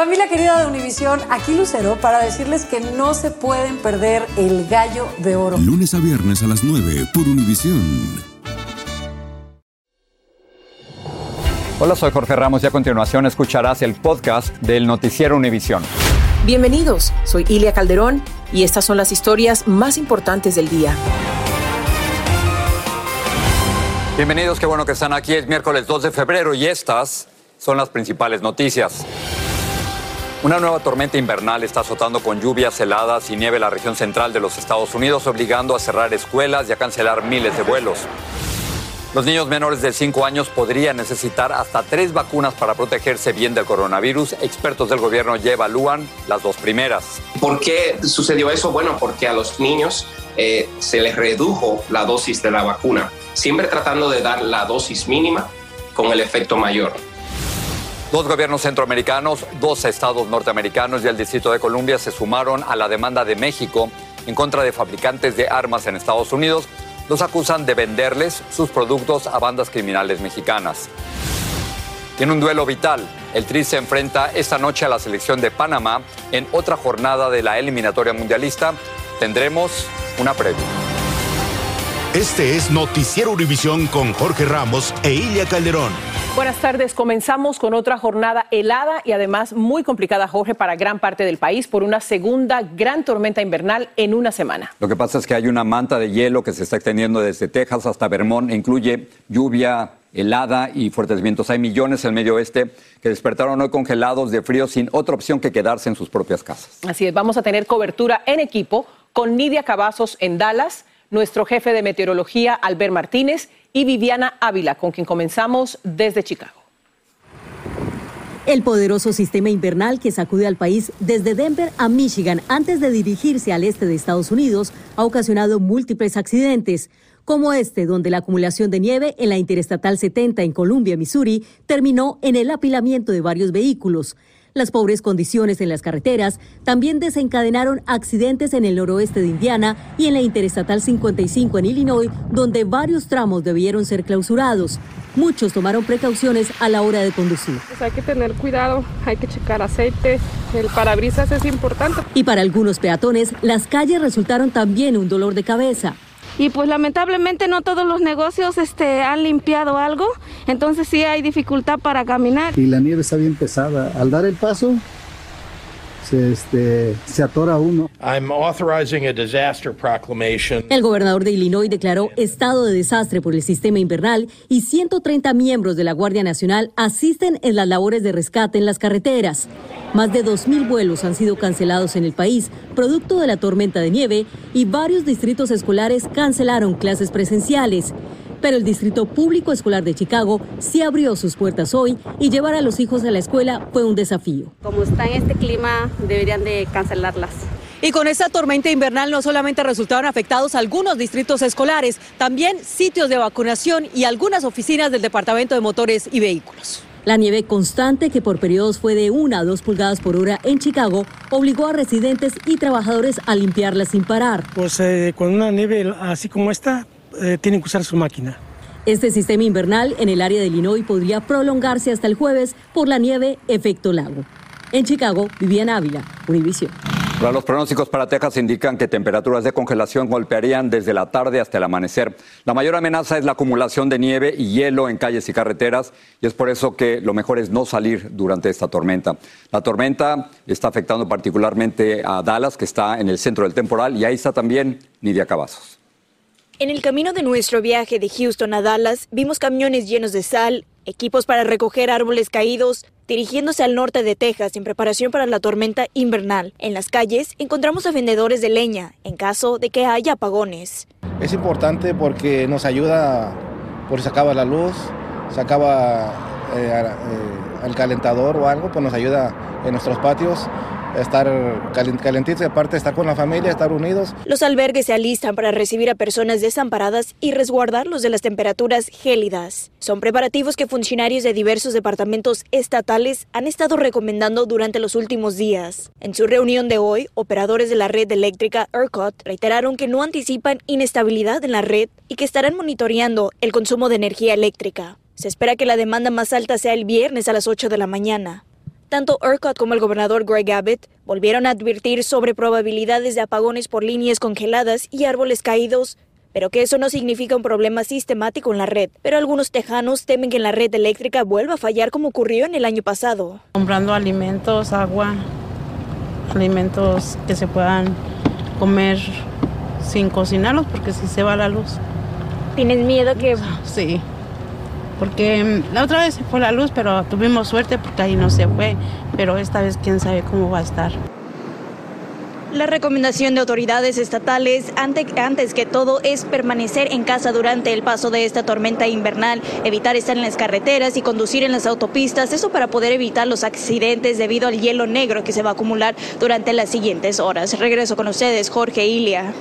Familia querida de Univisión, aquí Lucero para decirles que no se pueden perder el gallo de oro. Lunes a viernes a las 9 por Univisión. Hola, soy Jorge Ramos y a continuación escucharás el podcast del Noticiero Univisión. Bienvenidos, soy Ilia Calderón y estas son las historias más importantes del día. Bienvenidos, qué bueno que están aquí. Es miércoles 2 de febrero y estas son las principales noticias. Una nueva tormenta invernal está azotando con lluvias heladas y nieve la región central de los Estados Unidos, obligando a cerrar escuelas y a cancelar miles de vuelos. Los niños menores de 5 años podrían necesitar hasta tres vacunas para protegerse bien del coronavirus. Expertos del gobierno ya evalúan las dos primeras. ¿Por qué sucedió eso? Bueno, porque a los niños eh, se les redujo la dosis de la vacuna, siempre tratando de dar la dosis mínima con el efecto mayor. Dos gobiernos centroamericanos, dos estados norteamericanos y el Distrito de Columbia se sumaron a la demanda de México en contra de fabricantes de armas en Estados Unidos los acusan de venderles sus productos a bandas criminales mexicanas. En un duelo vital, el Tri se enfrenta esta noche a la selección de Panamá en otra jornada de la eliminatoria mundialista. Tendremos una previa. Este es Noticiero Univisión con Jorge Ramos e Ilia Calderón. Buenas tardes. Comenzamos con otra jornada helada y además muy complicada, Jorge, para gran parte del país por una segunda gran tormenta invernal en una semana. Lo que pasa es que hay una manta de hielo que se está extendiendo desde Texas hasta Vermont incluye lluvia, helada y fuertes vientos. Hay millones en el medio oeste que despertaron hoy congelados de frío sin otra opción que quedarse en sus propias casas. Así es, vamos a tener cobertura en equipo con Nidia Cavazos en Dallas, nuestro jefe de meteorología Albert Martínez y Viviana Ávila, con quien comenzamos desde Chicago. El poderoso sistema invernal que sacude al país desde Denver a Michigan antes de dirigirse al este de Estados Unidos ha ocasionado múltiples accidentes, como este donde la acumulación de nieve en la Interestatal 70 en Columbia, Missouri, terminó en el apilamiento de varios vehículos. Las pobres condiciones en las carreteras también desencadenaron accidentes en el noroeste de Indiana y en la Interestatal 55 en Illinois, donde varios tramos debieron ser clausurados. Muchos tomaron precauciones a la hora de conducir. Pues hay que tener cuidado, hay que checar aceite, el parabrisas es importante. Y para algunos peatones, las calles resultaron también un dolor de cabeza y pues lamentablemente no todos los negocios este, han limpiado algo, entonces sí hay dificultad para caminar. Y la nieve está bien pesada. Al dar el paso, se, este, se atora uno. El gobernador de Illinois declaró estado de desastre por el sistema invernal y 130 miembros de la Guardia Nacional asisten en las labores de rescate en las carreteras. Más de 2.000 vuelos han sido cancelados en el país, producto de la tormenta de nieve, y varios distritos escolares cancelaron clases presenciales. Pero el Distrito Público Escolar de Chicago sí abrió sus puertas hoy y llevar a los hijos a la escuela fue un desafío. Como está en este clima, deberían de cancelarlas. Y con esta tormenta invernal no solamente resultaron afectados algunos distritos escolares, también sitios de vacunación y algunas oficinas del Departamento de Motores y Vehículos. La nieve constante, que por periodos fue de una a dos pulgadas por hora en Chicago, obligó a residentes y trabajadores a limpiarla sin parar. Pues eh, con una nieve así como esta, eh, tienen que usar su máquina. Este sistema invernal en el área de Illinois podría prolongarse hasta el jueves por la nieve efecto lago. En Chicago, Viviana Ávila, Univision los pronósticos para Texas indican que temperaturas de congelación golpearían desde la tarde hasta el amanecer. La mayor amenaza es la acumulación de nieve y hielo en calles y carreteras y es por eso que lo mejor es no salir durante esta tormenta. La tormenta está afectando particularmente a Dallas, que está en el centro del temporal, y ahí está también Nidia Cavazos. En el camino de nuestro viaje de Houston a Dallas, vimos camiones llenos de sal, equipos para recoger árboles caídos, dirigiéndose al norte de Texas en preparación para la tormenta invernal. En las calles encontramos a vendedores de leña en caso de que haya apagones. Es importante porque nos ayuda, por si se acaba la luz, se acaba eh, eh, el calentador o algo, pues nos ayuda en nuestros patios estar calentitos y aparte estar con la familia, estar unidos. Los albergues se alistan para recibir a personas desamparadas y resguardarlos de las temperaturas gélidas. Son preparativos que funcionarios de diversos departamentos estatales han estado recomendando durante los últimos días. En su reunión de hoy, operadores de la red eléctrica ERCOT reiteraron que no anticipan inestabilidad en la red y que estarán monitoreando el consumo de energía eléctrica. Se espera que la demanda más alta sea el viernes a las 8 de la mañana. Tanto ERCOT como el gobernador Greg Abbott volvieron a advertir sobre probabilidades de apagones por líneas congeladas y árboles caídos, pero que eso no significa un problema sistemático en la red. Pero algunos tejanos temen que la red eléctrica vuelva a fallar como ocurrió en el año pasado. Comprando alimentos, agua, alimentos que se puedan comer sin cocinarlos porque si se va la luz. ¿Tienes miedo que...? Sí, porque mm, la otra vez se fue la luz, pero tuvimos suerte porque ahí no se fue, pero esta vez quién sabe cómo va a estar. La recomendación de autoridades estatales antes que todo es permanecer en casa durante el paso de esta tormenta invernal, evitar estar en las carreteras y conducir en las autopistas, eso para poder evitar los accidentes debido al hielo negro que se va a acumular durante las siguientes horas. Regreso con ustedes, Jorge Ilia.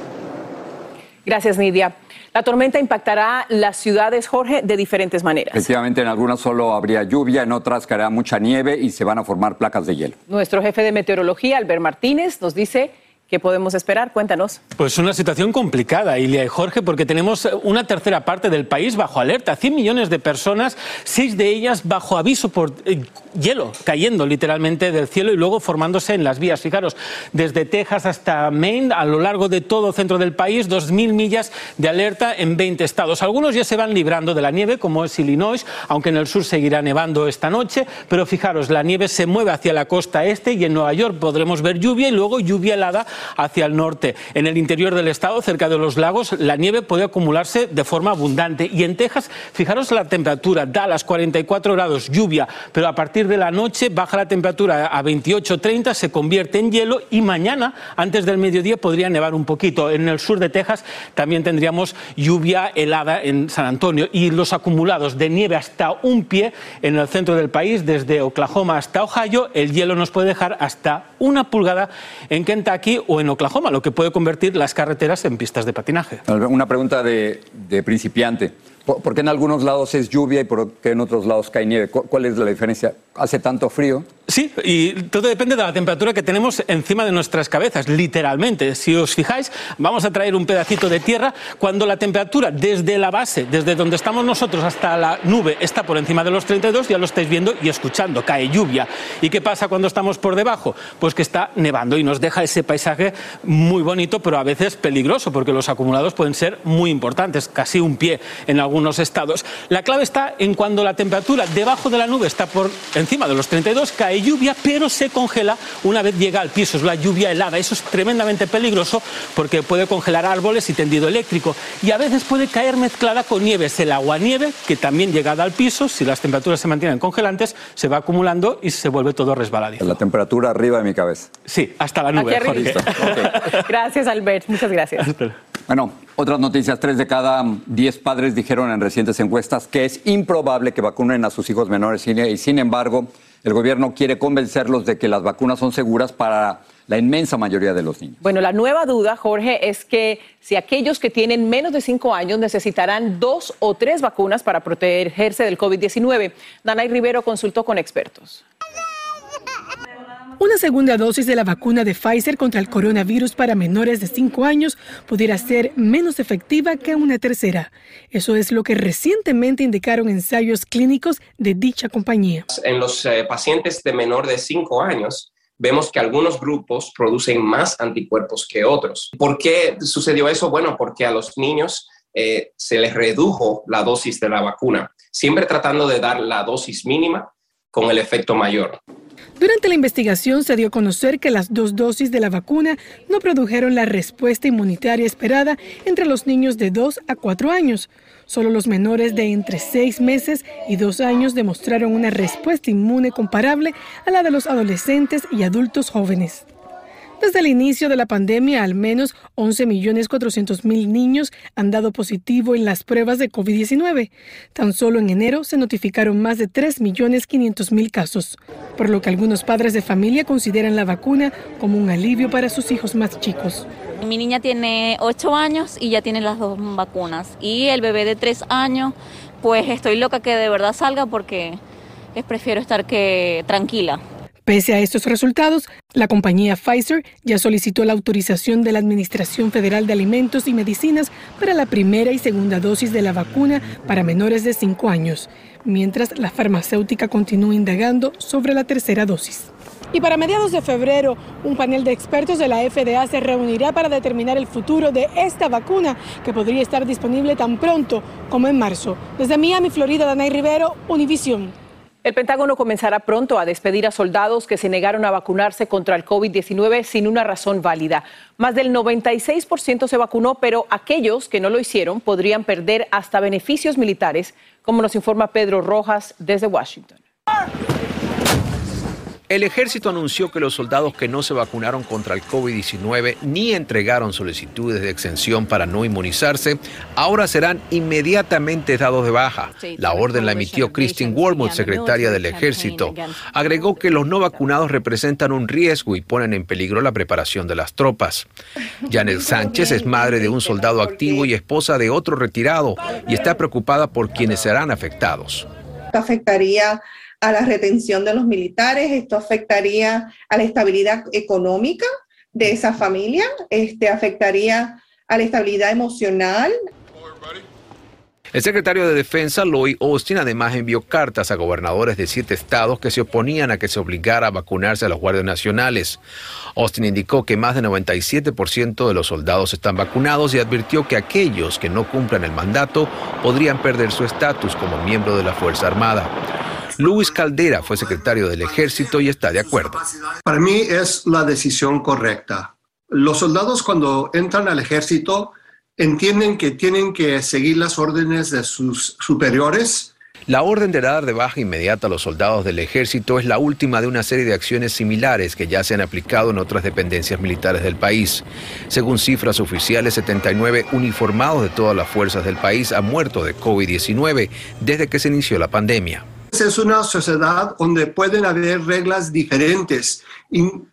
Gracias, Nidia. La tormenta impactará las ciudades, Jorge, de diferentes maneras. Efectivamente, en algunas solo habría lluvia, en otras caerá mucha nieve y se van a formar placas de hielo. Nuestro jefe de meteorología, Albert Martínez, nos dice ¿Qué podemos esperar? Cuéntanos. Pues una situación complicada, Ilia y Jorge, porque tenemos una tercera parte del país bajo alerta. 100 millones de personas, seis de ellas bajo aviso por eh, hielo, cayendo literalmente del cielo y luego formándose en las vías. Fijaros, desde Texas hasta Maine, a lo largo de todo centro del país, 2.000 millas de alerta en 20 estados. Algunos ya se van librando de la nieve, como es Illinois, aunque en el sur seguirá nevando esta noche. Pero fijaros, la nieve se mueve hacia la costa este y en Nueva York podremos ver lluvia y luego lluvia helada hacia el norte. En el interior del estado, cerca de los lagos, la nieve puede acumularse de forma abundante. Y en Texas, fijaros la temperatura, da las 44 grados, lluvia, pero a partir de la noche baja la temperatura a 28-30, se convierte en hielo y mañana, antes del mediodía, podría nevar un poquito. En el sur de Texas también tendríamos lluvia helada en San Antonio y los acumulados de nieve hasta un pie en el centro del país, desde Oklahoma hasta Ohio, el hielo nos puede dejar hasta una pulgada en Kentucky o en Oklahoma, lo que puede convertir las carreteras en pistas de patinaje. Una pregunta de, de principiante. ¿Por qué en algunos lados es lluvia y por qué en otros lados cae nieve? ¿Cuál es la diferencia? ¿Hace tanto frío? Sí, y todo depende de la temperatura que tenemos encima de nuestras cabezas, literalmente. Si os fijáis, vamos a traer un pedacito de tierra. Cuando la temperatura desde la base, desde donde estamos nosotros hasta la nube, está por encima de los 32, ya lo estáis viendo y escuchando, cae lluvia. ¿Y qué pasa cuando estamos por debajo? Pues que está nevando y nos deja ese paisaje muy bonito, pero a veces peligroso, porque los acumulados pueden ser muy importantes, casi un pie en algunos estados. La clave está en cuando la temperatura debajo de la nube está por encima de los 32, cae lluvia, pero se congela una vez llega al piso. Es la lluvia helada. Eso es tremendamente peligroso porque puede congelar árboles y tendido eléctrico. Y a veces puede caer mezclada con nieves. El agua-nieve, que también llegada al piso, si las temperaturas se mantienen congelantes, se va acumulando y se vuelve todo resbaladizo. La temperatura arriba de mi cabeza. Sí, hasta la nube. gracias, Albert. Muchas gracias. Bueno, otras noticias. Tres de cada diez padres dijeron en recientes encuestas que es improbable que vacunen a sus hijos menores y, sin embargo, el gobierno quiere convencerlos de que las vacunas son seguras para la inmensa mayoría de los niños. Bueno, la nueva duda, Jorge, es que si aquellos que tienen menos de cinco años necesitarán dos o tres vacunas para protegerse del COVID-19. Danay Rivero consultó con expertos. Una segunda dosis de la vacuna de Pfizer contra el coronavirus para menores de 5 años pudiera ser menos efectiva que una tercera. Eso es lo que recientemente indicaron ensayos clínicos de dicha compañía. En los eh, pacientes de menor de 5 años, vemos que algunos grupos producen más anticuerpos que otros. ¿Por qué sucedió eso? Bueno, porque a los niños eh, se les redujo la dosis de la vacuna, siempre tratando de dar la dosis mínima con el efecto mayor. Durante la investigación se dio a conocer que las dos dosis de la vacuna no produjeron la respuesta inmunitaria esperada entre los niños de 2 a 4 años. Solo los menores de entre 6 meses y 2 años demostraron una respuesta inmune comparable a la de los adolescentes y adultos jóvenes. Desde el inicio de la pandemia, al menos 11.400.000 niños han dado positivo en las pruebas de COVID-19. Tan solo en enero se notificaron más de 3.500.000 casos, por lo que algunos padres de familia consideran la vacuna como un alivio para sus hijos más chicos. Mi niña tiene 8 años y ya tiene las dos vacunas. Y el bebé de 3 años, pues estoy loca que de verdad salga porque prefiero estar que tranquila. Pese a estos resultados, la compañía Pfizer ya solicitó la autorización de la Administración Federal de Alimentos y Medicinas para la primera y segunda dosis de la vacuna para menores de 5 años, mientras la farmacéutica continúa indagando sobre la tercera dosis. Y para mediados de febrero, un panel de expertos de la FDA se reunirá para determinar el futuro de esta vacuna, que podría estar disponible tan pronto como en marzo. Desde Miami, Florida, Danay Rivero, Univisión. El Pentágono comenzará pronto a despedir a soldados que se negaron a vacunarse contra el COVID-19 sin una razón válida. Más del 96% se vacunó, pero aquellos que no lo hicieron podrían perder hasta beneficios militares, como nos informa Pedro Rojas desde Washington. El ejército anunció que los soldados que no se vacunaron contra el COVID-19 ni entregaron solicitudes de exención para no inmunizarse, ahora serán inmediatamente dados de baja. La orden la emitió Christine Wormuth, secretaria del ejército. Agregó que los no vacunados representan un riesgo y ponen en peligro la preparación de las tropas. Janet Sánchez es madre de un soldado activo y esposa de otro retirado y está preocupada por quienes serán afectados. afectaría a la retención de los militares, esto afectaría a la estabilidad económica de esa familia, este, afectaría a la estabilidad emocional. El secretario de Defensa, Lloyd Austin, además envió cartas a gobernadores de siete estados que se oponían a que se obligara a vacunarse a los guardias nacionales. Austin indicó que más del 97% de los soldados están vacunados y advirtió que aquellos que no cumplan el mandato podrían perder su estatus como miembro de la Fuerza Armada. Luis Caldera fue secretario del ejército y está de acuerdo. Para mí es la decisión correcta. Los soldados cuando entran al ejército entienden que tienen que seguir las órdenes de sus superiores. La orden de dar de baja inmediata a los soldados del ejército es la última de una serie de acciones similares que ya se han aplicado en otras dependencias militares del país. Según cifras oficiales, 79 uniformados de todas las fuerzas del país han muerto de COVID-19 desde que se inició la pandemia. Es una sociedad donde pueden haber reglas diferentes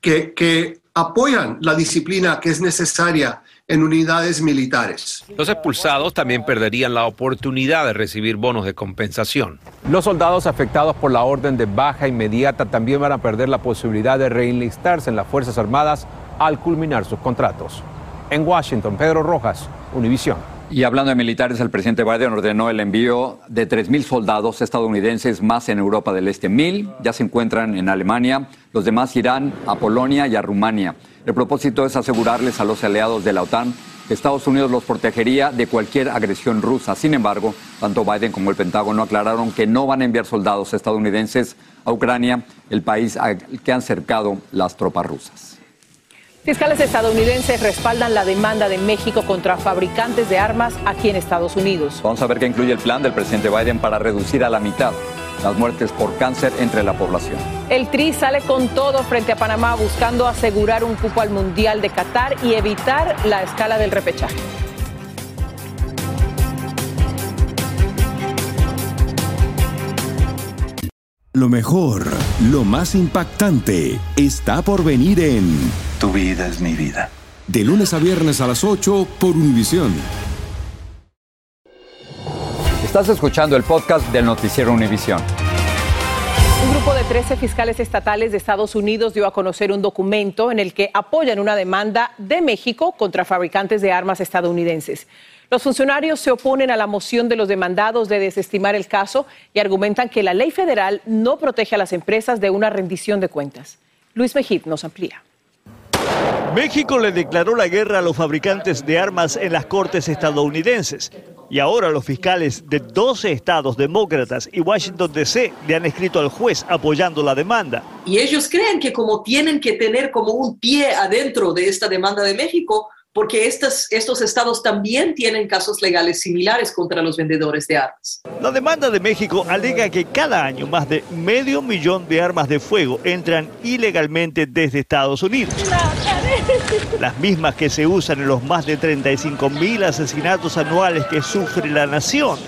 que, que apoyan la disciplina que es necesaria en unidades militares. Los expulsados también perderían la oportunidad de recibir bonos de compensación. Los soldados afectados por la orden de baja inmediata también van a perder la posibilidad de reenlistarse en las Fuerzas Armadas al culminar sus contratos. En Washington, Pedro Rojas, Univisión. Y hablando de militares, el presidente Biden ordenó el envío de 3.000 soldados estadounidenses más en Europa del Este. Mil ya se encuentran en Alemania, los demás irán a Polonia y a Rumania. El propósito es asegurarles a los aliados de la OTAN que Estados Unidos los protegería de cualquier agresión rusa. Sin embargo, tanto Biden como el Pentágono aclararon que no van a enviar soldados estadounidenses a Ucrania, el país al que han cercado las tropas rusas. Fiscales estadounidenses respaldan la demanda de México contra fabricantes de armas aquí en Estados Unidos. Vamos a ver qué incluye el plan del presidente Biden para reducir a la mitad las muertes por cáncer entre la población. El TRI sale con todo frente a Panamá buscando asegurar un cupo al Mundial de Qatar y evitar la escala del repechaje. Lo mejor, lo más impactante, está por venir en Tu vida es mi vida. De lunes a viernes a las 8 por Univisión. Estás escuchando el podcast del noticiero Univisión. Un grupo de 13 fiscales estatales de Estados Unidos dio a conocer un documento en el que apoyan una demanda de México contra fabricantes de armas estadounidenses. Los funcionarios se oponen a la moción de los demandados de desestimar el caso y argumentan que la ley federal no protege a las empresas de una rendición de cuentas. Luis Mejid nos amplía. México le declaró la guerra a los fabricantes de armas en las cortes estadounidenses. Y ahora los fiscales de 12 estados demócratas y Washington DC le han escrito al juez apoyando la demanda. Y ellos creen que como tienen que tener como un pie adentro de esta demanda de México, porque estos, estos estados también tienen casos legales similares contra los vendedores de armas. La demanda de México alega que cada año más de medio millón de armas de fuego entran ilegalmente desde Estados Unidos. Las mismas que se usan en los más de 35 mil asesinatos anuales que sufre la nación.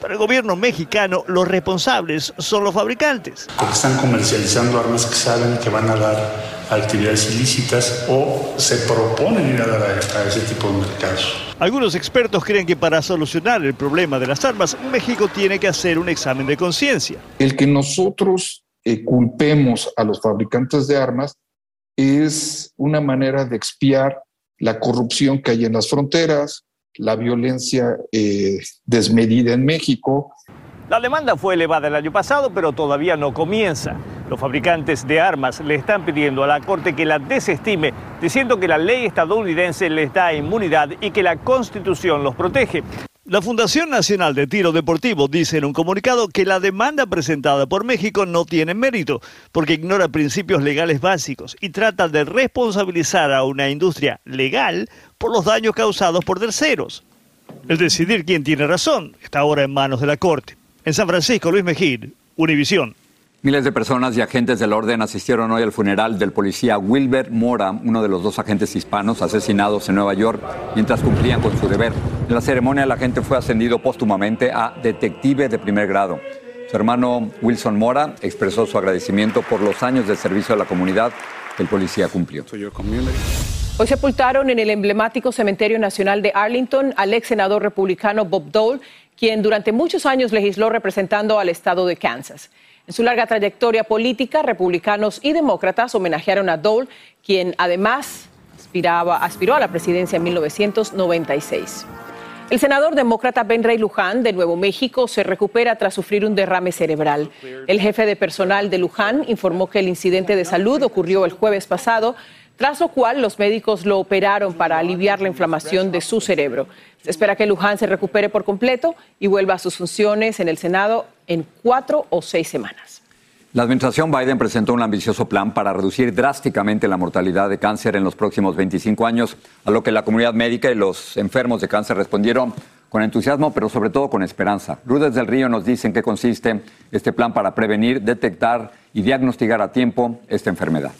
Para el gobierno mexicano, los responsables son los fabricantes. Porque están comercializando armas que saben que van a dar actividades ilícitas o se proponen ir a dar a, a ese tipo de mercados. Algunos expertos creen que para solucionar el problema de las armas, México tiene que hacer un examen de conciencia. El que nosotros eh, culpemos a los fabricantes de armas es una manera de expiar la corrupción que hay en las fronteras, la violencia eh, desmedida en México. La demanda fue elevada el año pasado, pero todavía no comienza. Los fabricantes de armas le están pidiendo a la Corte que la desestime, diciendo que la ley estadounidense les da inmunidad y que la Constitución los protege. La Fundación Nacional de Tiro Deportivo dice en un comunicado que la demanda presentada por México no tiene mérito, porque ignora principios legales básicos y trata de responsabilizar a una industria legal por los daños causados por terceros. El decidir quién tiene razón está ahora en manos de la Corte. En San Francisco, Luis Mejid, Univisión. Miles de personas y agentes del orden asistieron hoy al funeral del policía Wilber Mora, uno de los dos agentes hispanos asesinados en Nueva York mientras cumplían con su deber. En la ceremonia el agente fue ascendido póstumamente a detective de primer grado. Su hermano Wilson Mora expresó su agradecimiento por los años de servicio a la comunidad que el policía cumplió. Hoy sepultaron en el emblemático Cementerio Nacional de Arlington al ex senador republicano Bob Dole, quien durante muchos años legisló representando al estado de Kansas. En su larga trayectoria política, republicanos y demócratas homenajearon a Dole, quien además aspiraba, aspiró a la presidencia en 1996. El senador demócrata Ben Ray Luján de Nuevo México se recupera tras sufrir un derrame cerebral. El jefe de personal de Luján informó que el incidente de salud ocurrió el jueves pasado tras lo cual los médicos lo operaron para aliviar la inflamación de su cerebro. Se espera que Luján se recupere por completo y vuelva a sus funciones en el Senado en cuatro o seis semanas. La administración Biden presentó un ambicioso plan para reducir drásticamente la mortalidad de cáncer en los próximos 25 años, a lo que la comunidad médica y los enfermos de cáncer respondieron con entusiasmo, pero sobre todo con esperanza. Rudes del Río nos dice en qué consiste este plan para prevenir, detectar y diagnosticar a tiempo esta enfermedad.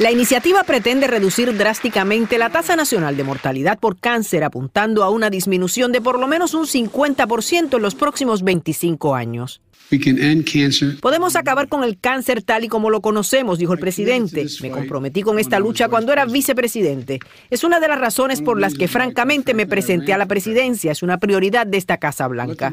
La iniciativa pretende reducir drásticamente la tasa nacional de mortalidad por cáncer, apuntando a una disminución de por lo menos un 50% en los próximos 25 años. Podemos acabar con el cáncer tal y como lo conocemos, dijo el presidente. Me comprometí con esta lucha cuando era vicepresidente. Es una de las razones por las que francamente me presenté a la presidencia. Es una prioridad de esta Casa Blanca.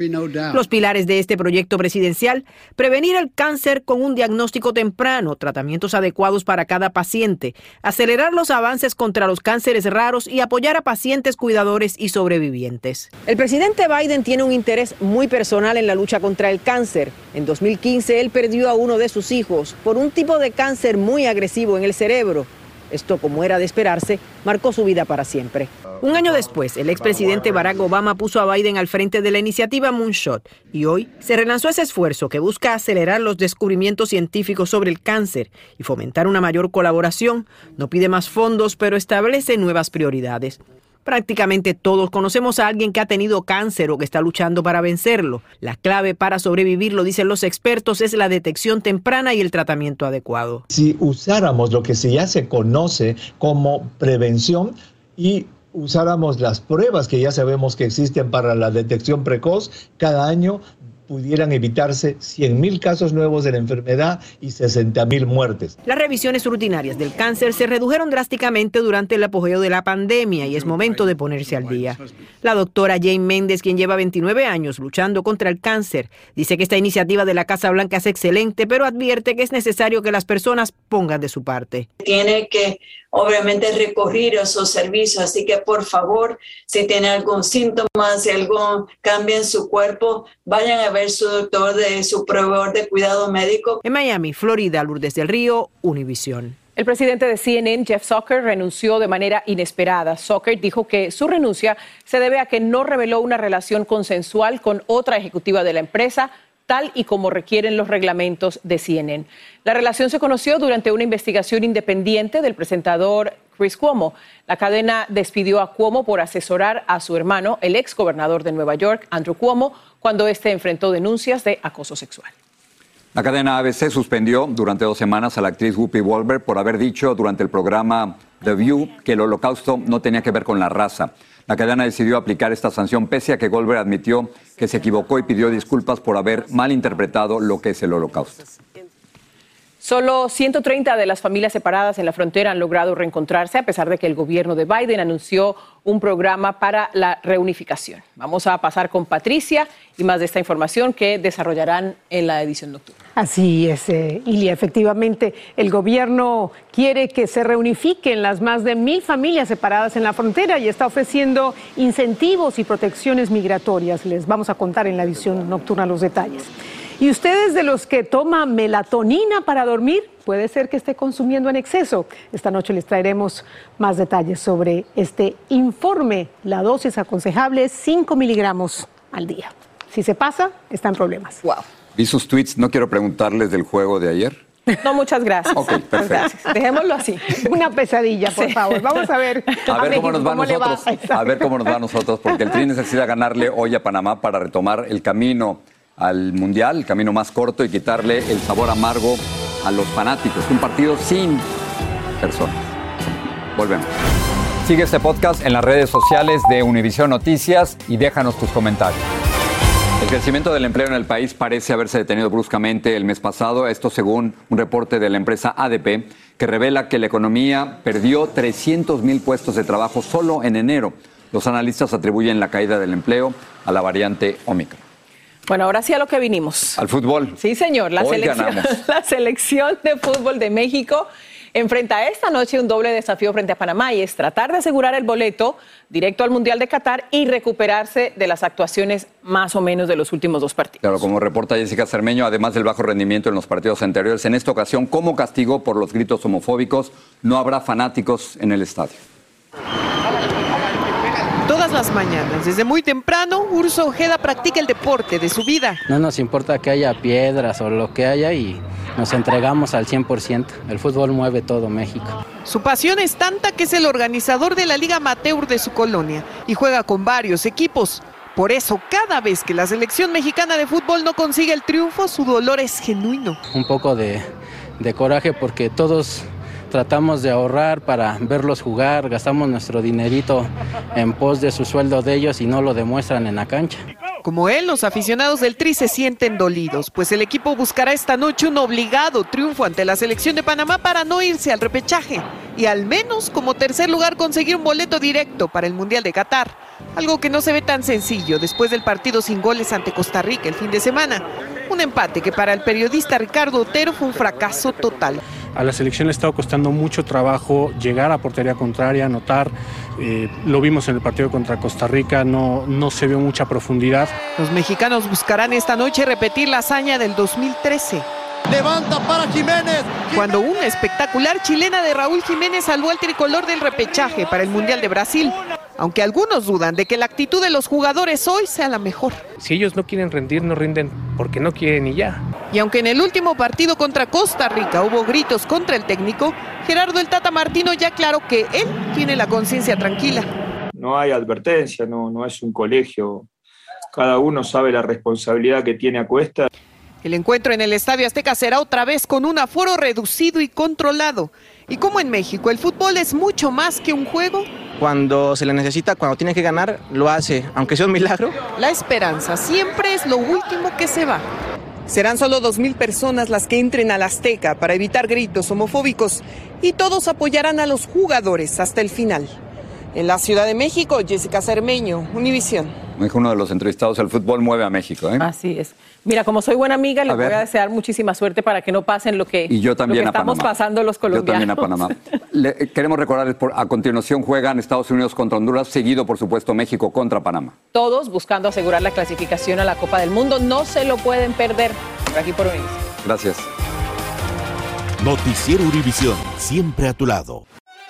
Los pilares de este proyecto presidencial, prevenir el cáncer con un diagnóstico temprano, tratamientos adecuados para cada paciente, acelerar los avances contra los cánceres raros y apoyar a pacientes cuidadores y sobrevivientes. El presidente Biden tiene un interés muy personal en la lucha contra el cáncer. En 2015 él perdió a uno de sus hijos por un tipo de cáncer muy agresivo en el cerebro. Esto, como era de esperarse, marcó su vida para siempre. Un año después, el expresidente Barack Obama puso a Biden al frente de la iniciativa Moonshot y hoy se relanzó ese esfuerzo que busca acelerar los descubrimientos científicos sobre el cáncer y fomentar una mayor colaboración. No pide más fondos, pero establece nuevas prioridades. Prácticamente todos conocemos a alguien que ha tenido cáncer o que está luchando para vencerlo. La clave para sobrevivir, lo dicen los expertos, es la detección temprana y el tratamiento adecuado. Si usáramos lo que ya se conoce como prevención y usáramos las pruebas que ya sabemos que existen para la detección precoz, cada año pudieran evitarse 100.000 casos nuevos de la enfermedad y 60.000 muertes. Las revisiones rutinarias del cáncer se redujeron drásticamente durante el apogeo de la pandemia y es momento de ponerse al día. La doctora Jane Méndez, quien lleva 29 años luchando contra el cáncer, dice que esta iniciativa de la Casa Blanca es excelente, pero advierte que es necesario que las personas pongan de su parte. Tiene que obviamente recurrir a esos servicios. Así que por favor, si tiene algún síntoma, si algún cambio en su cuerpo, vayan a ver su doctor de su proveedor de cuidado médico. En Miami, Florida, Lourdes del Río, Univisión. El presidente de CNN, Jeff Zucker, renunció de manera inesperada. Zucker dijo que su renuncia se debe a que no reveló una relación consensual con otra ejecutiva de la empresa tal y como requieren los reglamentos de CNN. La relación se conoció durante una investigación independiente del presentador Chris Cuomo. La cadena despidió a Cuomo por asesorar a su hermano, el ex gobernador de Nueva York, Andrew Cuomo, cuando éste enfrentó denuncias de acoso sexual. La cadena ABC suspendió durante dos semanas a la actriz Whoopi Wolver por haber dicho durante el programa The View que el holocausto no tenía que ver con la raza. La cadena decidió aplicar esta sanción pese a que Goldberg admitió que se equivocó y pidió disculpas por haber malinterpretado lo que es el holocausto. Solo 130 de las familias separadas en la frontera han logrado reencontrarse a pesar de que el gobierno de Biden anunció un programa para la reunificación. Vamos a pasar con Patricia y más de esta información que desarrollarán en la edición nocturna. Así es, eh, Ilia. Efectivamente, el gobierno quiere que se reunifiquen las más de mil familias separadas en la frontera y está ofreciendo incentivos y protecciones migratorias. Les vamos a contar en la edición nocturna los detalles. Y ustedes de los que toman melatonina para dormir, puede ser que esté consumiendo en exceso. Esta noche les traeremos más detalles sobre este informe. La dosis aconsejable es 5 miligramos al día. Si se pasa, están problemas. Wow. Vi sus tweets, no quiero preguntarles del juego de ayer. No, muchas gracias. Ok, perfecto. Dejémoslo así. Una pesadilla, por favor. Vamos a ver. A, ver cómo nos va nosotros. A ver cómo nos va a nosotros, porque el Tri necesita ganarle hoy a Panamá para retomar el camino al Mundial, el camino más corto y quitarle el sabor amargo a los fanáticos. Un partido sin personas. Volvemos. Sigue este podcast en las redes sociales de Univision Noticias y déjanos tus comentarios. El crecimiento del empleo en el país parece haberse detenido bruscamente el mes pasado, esto según un reporte de la empresa ADP que revela que la economía perdió 300 mil puestos de trabajo solo en enero. Los analistas atribuyen la caída del empleo a la variante Omicron. Bueno, ahora sí a lo que vinimos. Al fútbol. Sí, señor. La, Hoy selección, ganamos. la selección de fútbol de México enfrenta esta noche un doble desafío frente a Panamá y es tratar de asegurar el boleto directo al Mundial de Qatar y recuperarse de las actuaciones más o menos de los últimos dos partidos. Claro, como reporta Jessica Cermeño, además del bajo rendimiento en los partidos anteriores, en esta ocasión, como castigo por los gritos homofóbicos, no habrá fanáticos en el estadio. Las mañanas, desde muy temprano, Urso Ojeda practica el deporte de su vida. No nos importa que haya piedras o lo que haya y nos entregamos al 100%. El fútbol mueve todo México. Su pasión es tanta que es el organizador de la Liga Amateur de su colonia y juega con varios equipos. Por eso, cada vez que la selección mexicana de fútbol no consigue el triunfo, su dolor es genuino. Un poco de, de coraje porque todos tratamos de ahorrar para verlos jugar, gastamos nuestro dinerito en pos de su sueldo de ellos y no lo demuestran en la cancha. Como él, los aficionados del Tri se sienten dolidos, pues el equipo buscará esta noche un obligado triunfo ante la selección de Panamá para no irse al repechaje y al menos como tercer lugar conseguir un boleto directo para el Mundial de Qatar. Algo que no se ve tan sencillo después del partido sin goles ante Costa Rica el fin de semana. Un empate que para el periodista Ricardo Otero fue un fracaso total. A la selección le ha estado costando mucho trabajo llegar a portería contraria, anotar. Eh, lo vimos en el partido contra Costa Rica, no, no se vio mucha profundidad. Los mexicanos buscarán esta noche repetir la hazaña del 2013. Levanta para Jiménez. Cuando una espectacular chilena de Raúl Jiménez salvó al tricolor del repechaje para el Mundial de Brasil. Aunque algunos dudan de que la actitud de los jugadores hoy sea la mejor. Si ellos no quieren rendir, no rinden porque no quieren y ya. Y aunque en el último partido contra Costa Rica hubo gritos contra el técnico, Gerardo el Tata Martino ya aclaró que él tiene la conciencia tranquila. No hay advertencia, no, no es un colegio. Cada uno sabe la responsabilidad que tiene a cuesta. El encuentro en el Estadio Azteca será otra vez con un aforo reducido y controlado. Y como en México el fútbol es mucho más que un juego, Cuando se le necesita, cuando tiene que ganar, lo hace, aunque sea un milagro. la esperanza siempre es lo último que se va. Serán solo 2.000 personas las que entren al Azteca para evitar gritos homofóbicos y todos apoyarán a los jugadores hasta el final. En la Ciudad de México, Jessica Cermeño, Univisión. Me dijo uno de los entrevistados, el fútbol mueve a México. ¿eh? Así es. Mira, como soy buena amiga, les A voy ver. a desear muchísima suerte para que no pasen lo que, Y yo también lo que a estamos Panamá. pasando los Yo colombianos. también a Panamá. Le- queremos recordarles, por, a continuación juegan Estados Unidos contra Honduras, seguido por supuesto México contra Panamá. Todos buscando asegurar la clasificación a la Copa del Mundo. No se lo pueden perder. Por aquí por Univision. Gracias. Noticiero Univisión, siempre a tu lado.